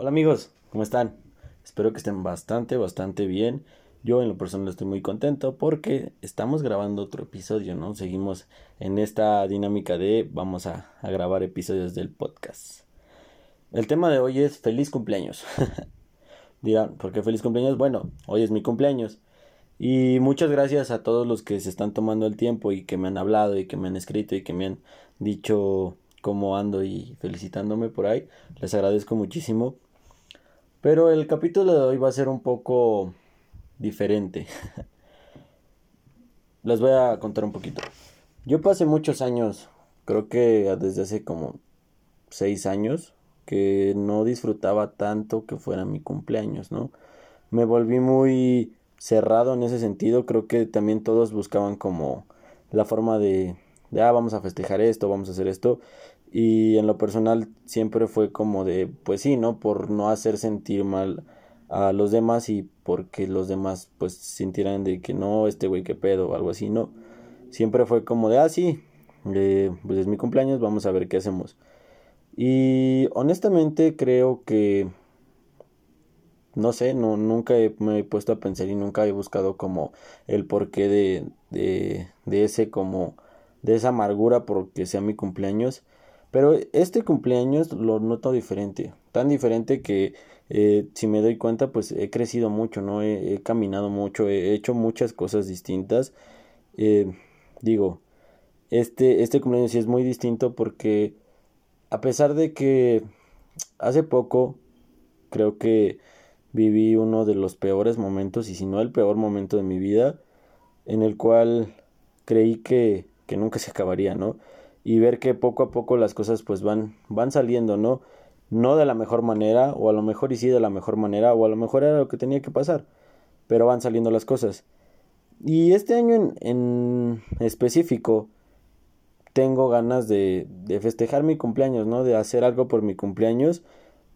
Hola amigos, ¿cómo están? Espero que estén bastante, bastante bien. Yo en lo personal estoy muy contento porque estamos grabando otro episodio, ¿no? Seguimos en esta dinámica de vamos a, grabar episodios del podcast. El tema de hoy es feliz cumpleaños. Dirán, ¿por qué feliz cumpleaños? Bueno, hoy es mi cumpleaños. Y muchas gracias a todos los que se están tomando el tiempo y que me han hablado y que me han escrito y que me han dicho cómo ando y felicitándome por ahí. Les agradezco muchísimo. Pero el capítulo de hoy va a ser un poco diferente. Les voy a contar un poquito. Yo pasé muchos años, creo que desde hace como seis años, que no disfrutaba tanto que fuera mi cumpleaños, ¿no? Me volví muy cerrado en ese sentido, creo que también todos buscaban como la forma de, de ah, vamos a festejar esto, vamos a hacer esto, y en lo personal siempre fue como de, pues sí, ¿no? Por no hacer sentir mal a los demás y porque los demás pues sintieran de que no, este güey qué pedo o algo así, ¿no? Siempre fue como de, ah, sí, eh, pues es mi cumpleaños, vamos a ver qué hacemos. Y honestamente creo que, no sé, no, nunca me he puesto a pensar y nunca he buscado como el porqué de, de, de ese como, de esa amargura porque sea mi cumpleaños. Pero este cumpleaños lo noto diferente, tan diferente que eh, si me doy cuenta pues he crecido mucho, ¿no? He, caminado mucho, he hecho muchas cosas distintas. Eh, digo, este, este cumpleaños sí es muy distinto porque a pesar de que hace poco creo que viví uno de los peores momentos, y si no el peor momento de mi vida, en el cual creí que, que nunca se acabaría, ¿no? Y ver que poco a poco las cosas pues van, van saliendo, ¿no? No de la mejor manera, o a lo mejor y sí de la mejor manera, o a lo mejor era lo que tenía que pasar, pero van saliendo las cosas. Y este año en, en específico tengo ganas de, de festejar mi cumpleaños, ¿no? De hacer algo por mi cumpleaños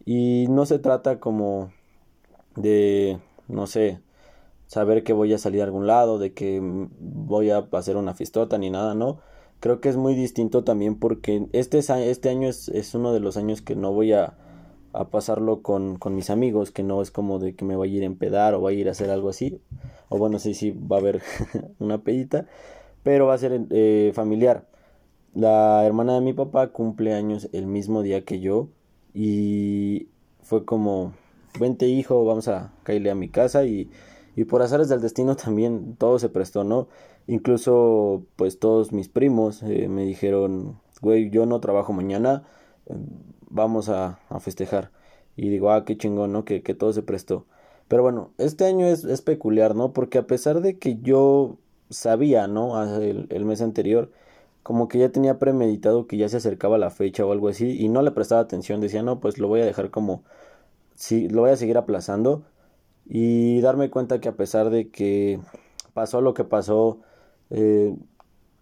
y no se trata como de, no sé, saber que voy a salir a algún lado, de que voy a hacer una fistota ni nada, ¿no? Creo que es muy distinto también porque este, este año es, es, uno de los años que no voy a, a pasarlo con, con, mis amigos, que no es como de que me vaya a ir a empedar o vaya a ir a hacer algo así, o bueno, sí, sí, va a haber una pedita, pero va a ser eh, familiar. La hermana de mi papá cumple años el mismo día que yo y fue como, vente hijo, vamos a caerle a mi casa y, y por azares del destino también todo se prestó, ¿no? Incluso, pues todos mis primos eh, me dijeron, güey, yo no trabajo mañana, eh, vamos a, festejar. Y digo, ah, qué chingón, ¿no? Que, todo se prestó. Pero bueno, este año es, es, peculiar, ¿no? Porque a pesar de que yo sabía, ¿no? El, el, mes anterior, como que ya tenía premeditado que ya se acercaba la fecha o algo así, y no le prestaba atención, decía, no, pues lo voy a dejar como, sí, lo voy a seguir aplazando, y darme cuenta que a pesar de que pasó lo que pasó, eh,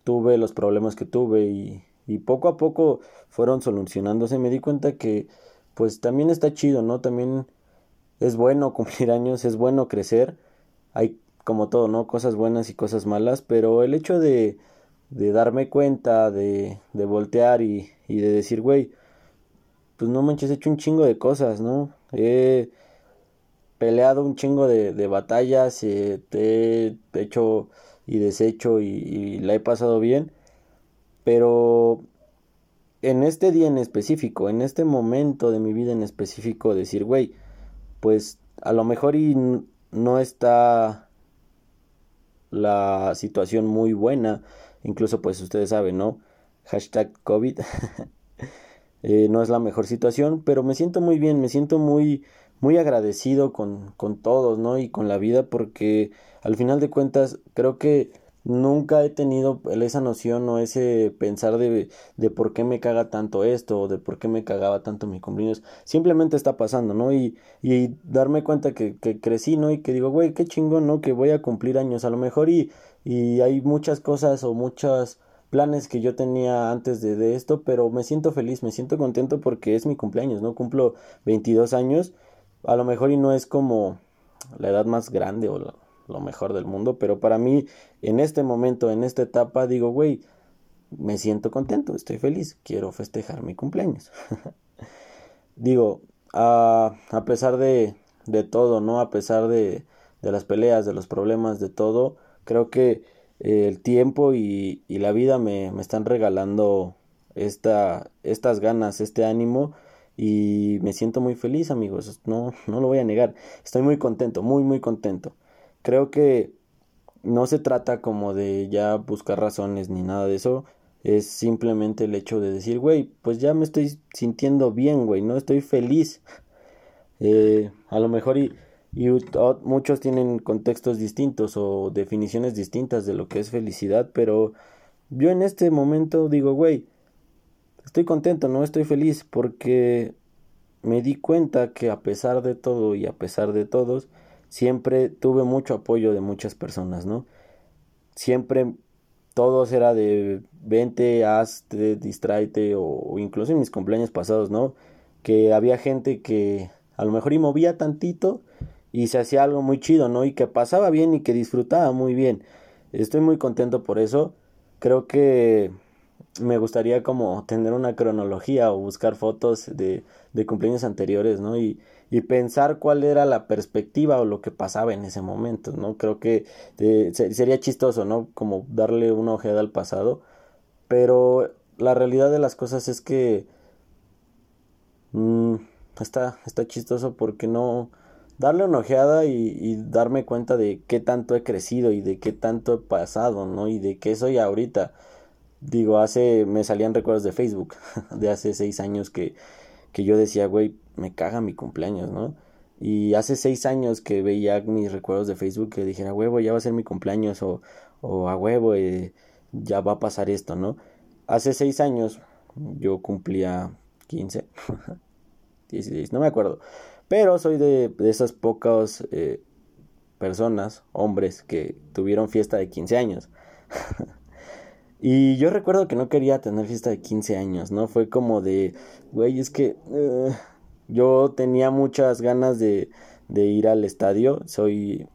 tuve los problemas que tuve y, y, poco a poco fueron solucionándose. Me di cuenta que pues también está chido, ¿no? También es bueno cumplir años, es bueno crecer. Hay como todo, ¿no? Cosas buenas y cosas malas, pero el hecho de, de darme cuenta, de, de voltear y, y de decir, güey, pues no manches, he hecho un chingo de cosas, ¿no? He peleado un chingo de, de batallas, eh, he hecho y deshecho y, la he pasado bien. Pero en este día en específico, en este momento de mi vida en específico, decir, güey, pues a lo mejor y no está la situación muy buena. Incluso pues ustedes saben, ¿no? Hashtag COVID. Eh, no es la mejor situación, pero me siento muy bien, me siento muy muy agradecido con, con todos, ¿no? Y con la vida porque al final de cuentas creo que nunca he tenido esa noción o ese pensar de, de por qué me caga tanto esto o de por qué me cagaba tanto mi cumpleaños. Simplemente está pasando, ¿no? Y, y darme cuenta que, que crecí, ¿no? Y que digo, güey, qué chingón, ¿no? Que voy a cumplir años a lo mejor y, y hay muchas cosas o muchos planes que yo tenía antes de, de esto, pero me siento feliz, me siento contento porque es mi cumpleaños, ¿no? Cumplo 22 años a lo mejor y no es como la edad más grande o lo, mejor del mundo, pero para mí en este momento, en esta etapa, digo, güey, me siento contento, estoy feliz, quiero festejar mi cumpleaños. digo, a, a pesar de, de todo, ¿no? A pesar de, de las peleas, de los problemas, de todo, creo que eh, el tiempo y, y la vida me, me, están regalando esta, estas ganas, este ánimo y me siento muy feliz amigos, no, no lo voy a negar, estoy muy contento, muy muy contento. Creo que no se trata como de ya buscar razones ni nada de eso, es simplemente el hecho de decir, güey, pues ya me estoy sintiendo bien, güey, no estoy feliz. Eh, a lo mejor y y muchos tienen contextos distintos o definiciones distintas de lo que es felicidad, pero yo en este momento digo, güey, estoy contento, no estoy feliz porque me di cuenta que a pesar de todo y a pesar de todos, siempre tuve mucho apoyo de muchas personas, ¿no? Siempre todos era de vente, hazte, distráete o, o incluso en mis cumpleaños pasados, ¿no? Que había gente que a lo mejor y movía tantito y se hacía algo muy chido, ¿no? Y que pasaba bien y que disfrutaba muy bien. Estoy muy contento por eso. Creo que me gustaría como tener una cronología o buscar fotos de, de cumpleaños anteriores, ¿no? Y, y, pensar cuál era la perspectiva o lo que pasaba en ese momento, ¿no? Creo que eh, sería chistoso, ¿no? Como darle una ojeada al pasado. Pero la realidad de las cosas es que... Mmm, está, está chistoso porque no darle una ojeada y, darme cuenta de qué tanto he crecido y de qué tanto he pasado, ¿no? Y de qué soy ahorita. Digo, hace, me salían recuerdos de Facebook, de hace seis años que, que yo decía, güey, me caga mi cumpleaños, ¿no? Y hace seis años que veía mis recuerdos de Facebook que dijera, huevo, ya va a ser mi cumpleaños o, o a huevo, eh, ya va a pasar esto, ¿no? Hace seis años yo cumplía 15, 16, no me acuerdo. Pero soy de, esas pocas eh, personas, hombres, que tuvieron fiesta de 15 años. y yo recuerdo que no quería tener fiesta de 15 años, ¿no? Fue como de, güey, es que eh, yo tenía muchas ganas de, de ir al estadio. Soy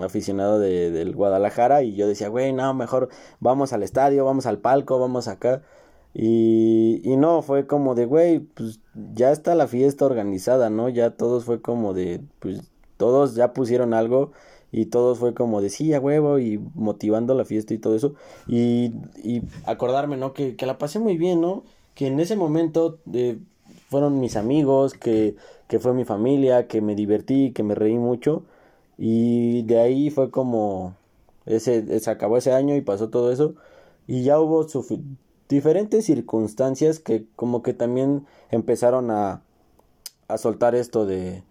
aficionado de, del Guadalajara y yo decía, güey, no, mejor vamos al estadio, vamos al palco, vamos acá. Y, y no, fue como de, güey, pues ya está la fiesta organizada, ¿no? Ya todos fue como de, pues todos ya pusieron algo y todos fue como de, sí, a huevo y motivando la fiesta y todo eso. Y, y acordarme, ¿no? Que, que la pasé muy bien, ¿no? Que en ese momento eh, fueron mis amigos, que, que fue mi familia, que me divertí, que me reí mucho. Y de ahí fue como, ese, se acabó ese año y pasó todo eso. Y ya hubo diferentes circunstancias que como que también empezaron a, a soltar esto de,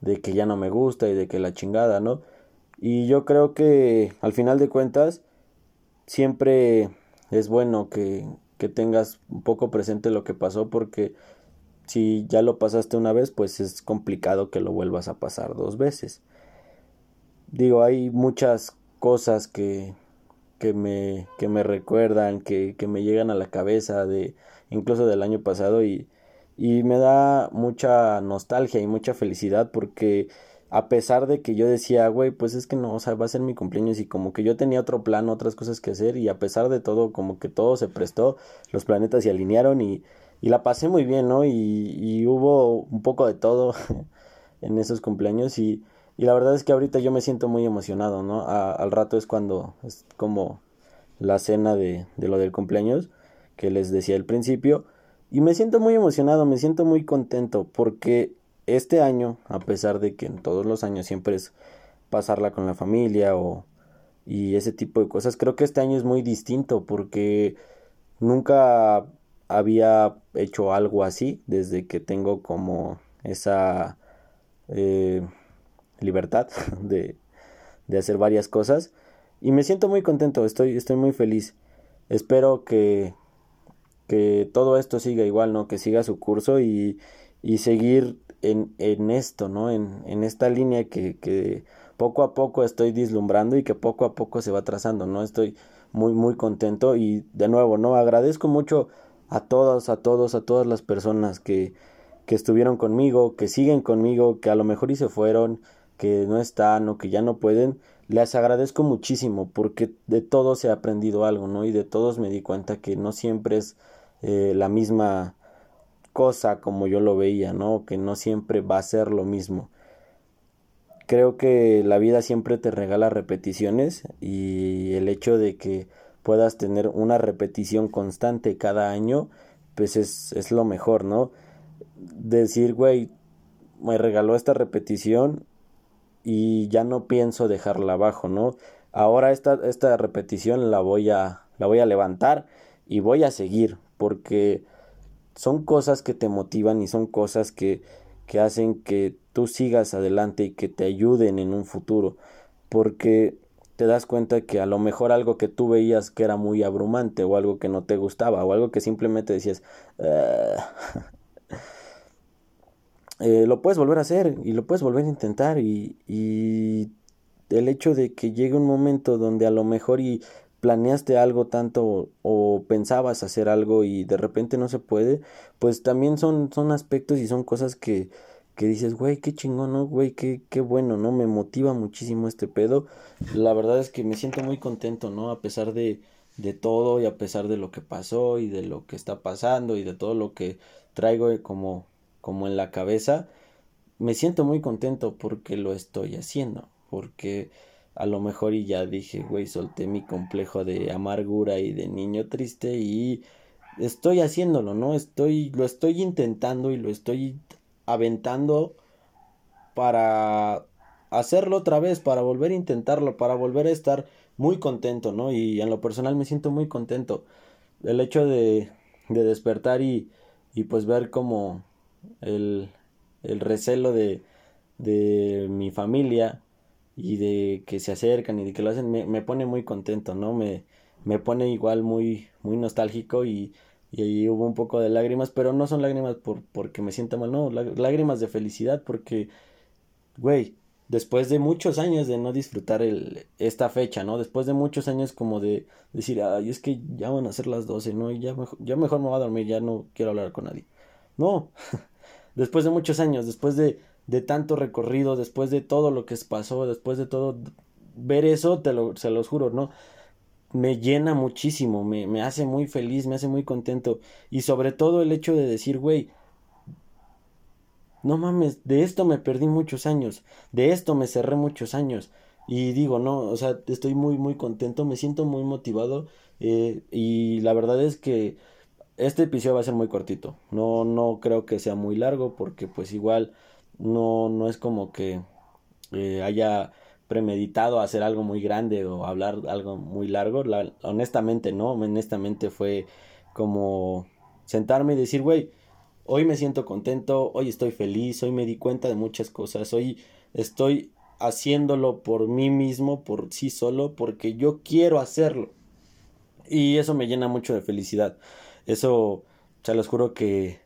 de que ya no me gusta y de que la chingada, ¿no? Y yo creo que al final de cuentas siempre es bueno que, que tengas un poco presente lo que pasó porque si ya lo pasaste una vez pues es complicado que lo vuelvas a pasar dos veces. Digo, hay muchas cosas que, que me, que me recuerdan, que, que me llegan a la cabeza de incluso del año pasado y, y me da mucha nostalgia y mucha felicidad porque a pesar de que yo decía, güey, pues es que no, o sea, va a ser mi cumpleaños y como que yo tenía otro plan, otras cosas que hacer y a pesar de todo, como que todo se prestó, los planetas se alinearon y, y la pasé muy bien, ¿no? Y, y hubo un poco de todo en esos cumpleaños y y la verdad es que ahorita yo me siento muy emocionado, ¿no? al rato es cuando es como la cena de, de lo del cumpleaños que les decía al principio. Y me siento muy emocionado, me siento muy contento porque este año, a pesar de que en todos los años siempre es pasarla con la familia o y ese tipo de cosas, creo que este año es muy distinto porque nunca había hecho algo así desde que tengo como esa eh, libertad de, de hacer varias cosas y me siento muy contento, estoy, estoy muy feliz. Espero que, que todo esto siga igual, ¿no? Que siga su curso y, y seguir en, en, esto, ¿no? En, en esta línea que, que, poco a poco estoy dislumbrando y que poco a poco se va trazando, ¿no? Estoy muy, muy contento y de nuevo, ¿no? Agradezco mucho a todos, a todos, a todas las personas que, que estuvieron conmigo, que siguen conmigo, que a lo mejor y se fueron, que no están o que ya no pueden, les agradezco muchísimo porque de todos he aprendido algo, ¿no? Y de todos me di cuenta que no siempre es eh, la misma cosa como yo lo veía, ¿no? Que no siempre va a ser lo mismo. Creo que la vida siempre te regala repeticiones y el hecho de que puedas tener una repetición constante cada año, pues es, es lo mejor, ¿no? Decir, güey, me regaló esta repetición y ya no pienso dejarla abajo, ¿no? Ahora esta, esta repetición la voy a, la voy a levantar y voy a seguir porque son cosas que te motivan y son cosas que, que hacen que tú sigas adelante y que te ayuden en un futuro porque te das cuenta que a lo mejor algo que tú veías que era muy abrumante o algo que no te gustaba o algo que simplemente decías ah, eh, lo puedes volver a hacer y lo puedes volver a intentar y, y el hecho de que llegue un momento donde a lo mejor planeaste algo tanto o, pensabas hacer algo y de repente no se puede, pues también son, son aspectos y son cosas que, que dices, güey, qué chingón, ¿no? Güey, qué, qué bueno, ¿no? Me motiva muchísimo este pedo. La verdad es que me siento muy contento, ¿no? A pesar de, de todo y a pesar de lo que pasó y de lo que está pasando y de todo lo que traigo como, como en la cabeza, me siento muy contento porque lo estoy haciendo, porque a lo mejor y ya dije, güey, solté mi complejo de amargura y de niño triste y estoy haciéndolo, ¿no? Estoy, lo estoy intentando y lo estoy aventando para hacerlo otra vez, para volver a intentarlo, para volver a estar muy contento, ¿no? Y en lo personal me siento muy contento. El hecho de, de despertar y, y pues ver como el, el recelo de, de mi familia y de que se acercan y de que lo hacen, me, me pone muy contento, ¿no? Me, me pone igual muy, muy nostálgico y, y ahí hubo un poco de lágrimas, pero no son lágrimas por, porque me sienta mal, no, lágrimas de felicidad porque, güey, después de muchos años de no disfrutar el, esta fecha, ¿no? Después de muchos años como de decir, ay, es que ya van a ser las 12, ¿no? Y ya mejor, ya mejor me voy a dormir, ya no quiero hablar con nadie. No, después de muchos años, después de de tanto recorrido, después de todo lo que pasó, después de todo, ver eso, te lo, se los juro, ¿no? Me llena muchísimo, me, me hace muy feliz, me hace muy contento. Y sobre todo el hecho de decir, güey, no mames, de esto me perdí muchos años, de esto me cerré muchos años. Y digo, no, o sea, estoy muy, muy contento, me siento muy motivado. Eh, y la verdad es que este episodio va a ser muy cortito. No, no creo que sea muy largo porque pues igual no, no es como que eh, haya premeditado hacer algo muy grande o hablar algo muy largo. honestamente, no, honestamente fue como sentarme y decir, güey, hoy me siento contento, hoy estoy feliz, hoy me di cuenta de muchas cosas, hoy estoy haciéndolo por mí mismo, por sí solo, porque yo quiero hacerlo. Y eso me llena mucho de felicidad. Eso, se los juro que,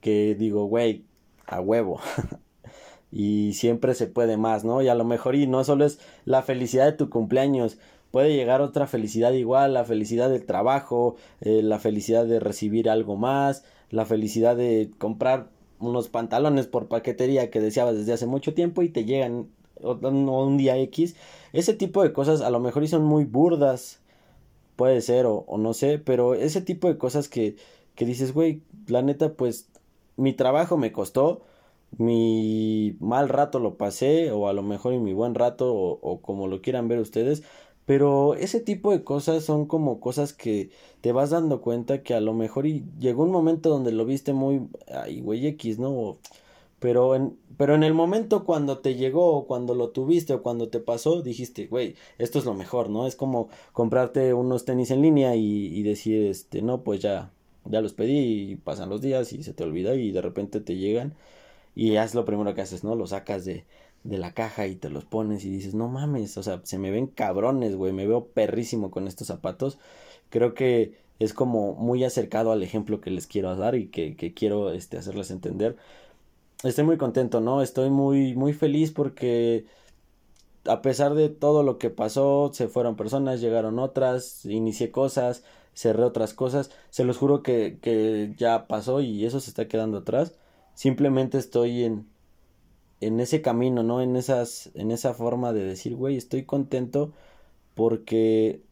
que digo, güey, a huevo. y siempre se puede más, ¿no? Y a lo mejor y no solo es la felicidad de tu cumpleaños, puede llegar otra felicidad igual, la felicidad del trabajo, eh, la felicidad de recibir algo más, la felicidad de comprar unos pantalones por paquetería que deseabas desde hace mucho tiempo y te llegan un día X. Ese tipo de cosas a lo mejor y son muy burdas, puede ser o, o no sé, pero ese tipo de cosas que, que dices, güey, la neta, pues mi trabajo me costó, mi mal rato lo pasé, o a lo mejor y mi buen rato, o, como lo quieran ver ustedes, pero ese tipo de cosas son como cosas que te vas dando cuenta que a lo mejor y llegó un momento donde lo viste muy, ay, güey X, ¿no? Pero en, pero en el momento cuando te llegó, o cuando lo tuviste, o cuando te pasó, dijiste, güey, esto es lo mejor, ¿no? Es como comprarte unos tenis en línea y, y decir, este, no, pues ya, ya los pedí y pasan los días y se te olvida y de repente te llegan y es lo primero que haces, ¿no? Los sacas de, de la caja y te los pones y dices, no mames, o sea, se me ven cabrones, güey, me veo perrísimo con estos zapatos. Creo que es como muy acercado al ejemplo que les quiero dar y que, que quiero este, hacerles entender. Estoy muy contento, ¿no? Estoy muy, muy feliz porque a pesar de todo lo que pasó, se fueron personas, llegaron otras, inicié cosas, cerré otras cosas. Se los juro que, que ya pasó y eso se está quedando atrás. Simplemente estoy en, en ese camino, ¿no? En esas, en esa forma de decir, güey, estoy contento porque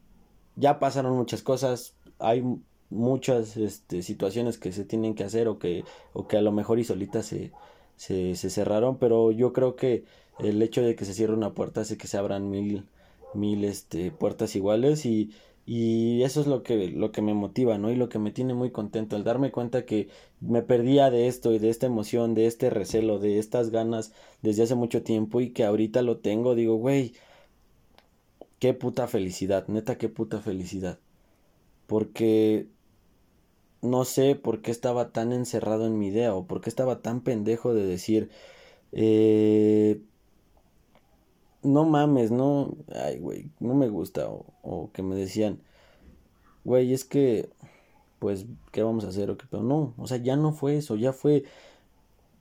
ya pasaron muchas cosas, hay muchas este, situaciones que se tienen que hacer o que, o que a lo mejor y solitas se, se, se cerraron, pero yo creo que el hecho de que se cierre una puerta hace que se abran mil, mil este, puertas iguales y, y eso es lo que, lo que me motiva, ¿no? Y lo que me tiene muy contento, el darme cuenta que me perdía de esto y de esta emoción, de este recelo, de estas ganas desde hace mucho tiempo y que ahorita lo tengo, digo, güey, qué puta felicidad, neta, qué puta felicidad. Porque no sé por qué estaba tan encerrado en mi idea o por qué estaba tan pendejo de decir, eh, no mames, no, ay, güey, no me gusta. O, que me decían, güey, es que, pues, ¿qué vamos a hacer? O qué, pero no, o sea, ya no fue eso, ya fue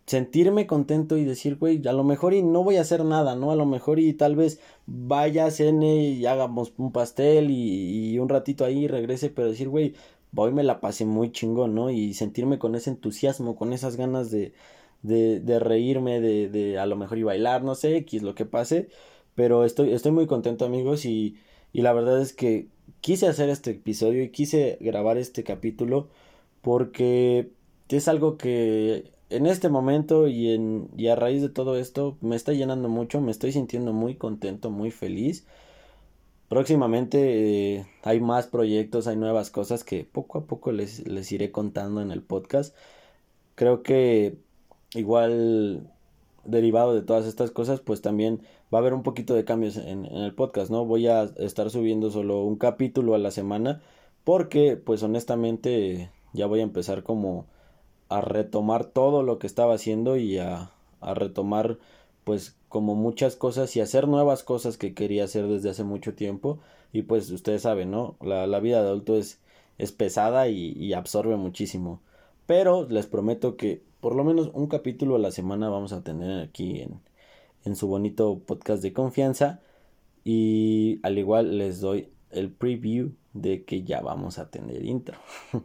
sentirme contento y decir, güey, a lo mejor y no voy a hacer nada, ¿no? A lo mejor y tal vez vaya, cene y hagamos un pastel y, y un ratito ahí regrese, pero decir, güey, hoy me la pasé muy chingón, ¿no? Y sentirme con ese entusiasmo, con esas ganas de, de, de reírme, de, de a lo mejor y bailar, no sé, X, lo que pase, pero estoy, estoy muy contento amigos y, y la verdad es que quise hacer este episodio y quise grabar este capítulo porque es algo que en este momento y, en, a raíz de todo esto me está llenando mucho, me estoy sintiendo muy contento, muy feliz. Próximamente eh, hay más proyectos, hay nuevas cosas que poco a poco les, les iré contando en el podcast. Creo que igual derivado de todas estas cosas, pues también va a haber un poquito de cambios en, el podcast, ¿no? Voy a estar subiendo solo un capítulo a la semana porque, pues honestamente, ya voy a empezar como a retomar todo lo que estaba haciendo y a, a retomar pues como muchas cosas y hacer nuevas cosas que quería hacer desde hace mucho tiempo y pues ustedes saben, ¿no? La, la vida de adulto es, es pesada y, absorbe muchísimo. Pero les prometo que por lo menos un capítulo a la semana vamos a tener aquí en, su bonito podcast de confianza y al igual les doy el preview de que ya vamos a tener intro.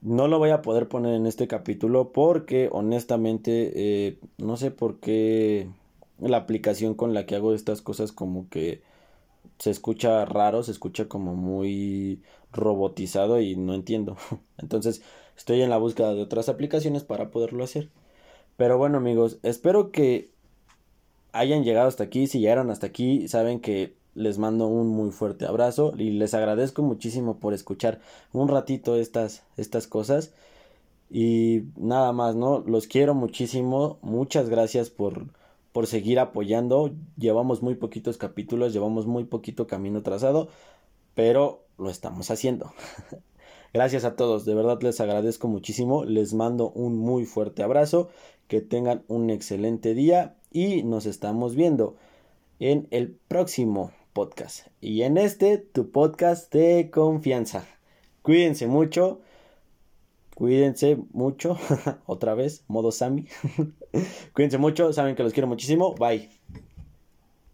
No lo voy a poder poner en este capítulo porque honestamente eh, no sé por qué la aplicación con la que hago estas cosas como que se escucha raro, se escucha como muy robotizado y no entiendo. Entonces estoy en la búsqueda de otras aplicaciones para poderlo hacer. Pero bueno amigos, espero que hayan llegado hasta aquí. Si llegaron hasta aquí, saben que les mando un muy fuerte abrazo y les agradezco muchísimo por escuchar un ratito estas, estas cosas. Y nada más, ¿no? Los quiero muchísimo. Muchas gracias por, por seguir apoyando. Llevamos muy poquitos capítulos, llevamos muy poquito camino trazado, pero lo estamos haciendo. gracias a todos, de verdad les agradezco muchísimo. Les mando un muy fuerte abrazo. Que tengan un excelente día y nos estamos viendo en el próximo podcast. Y en este, tu podcast de confianza. Cuídense mucho. Cuídense mucho. Otra vez, modo Sammy. Cuídense mucho. Saben que los quiero muchísimo. Bye.